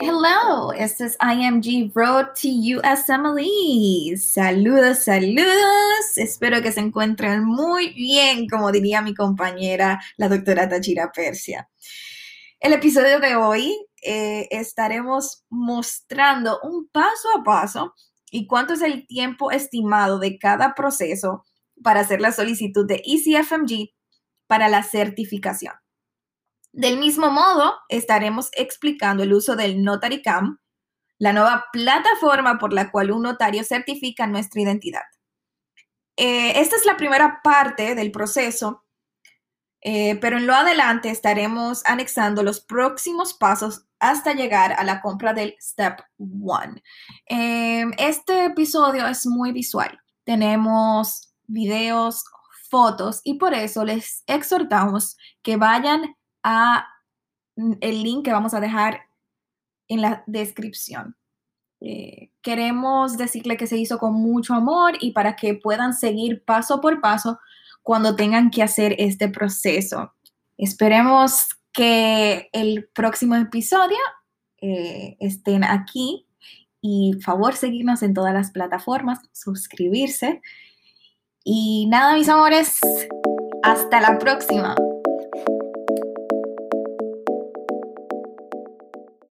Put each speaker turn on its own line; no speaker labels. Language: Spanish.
hello. Este es IMG Road to USMLE. Saludos, saludos. Espero que se encuentren muy bien, como diría mi compañera, la doctora Tachira Persia. El episodio de hoy eh, estaremos mostrando un paso a paso y cuánto es el tiempo estimado de cada proceso para hacer la solicitud de ECFMG para la certificación. Del mismo modo, estaremos explicando el uso del NotariCam, la nueva plataforma por la cual un notario certifica nuestra identidad. Eh, esta es la primera parte del proceso, eh, pero en lo adelante estaremos anexando los próximos pasos hasta llegar a la compra del Step 1. Eh, este episodio es muy visual. Tenemos videos, fotos y por eso les exhortamos que vayan el link que vamos a dejar en la descripción. Eh, queremos decirle que se hizo con mucho amor y para que puedan seguir paso por paso cuando tengan que hacer este proceso. Esperemos que el próximo episodio eh, estén aquí y favor seguirnos en todas las plataformas, suscribirse. Y nada, mis amores, hasta la próxima.